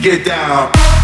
Get down.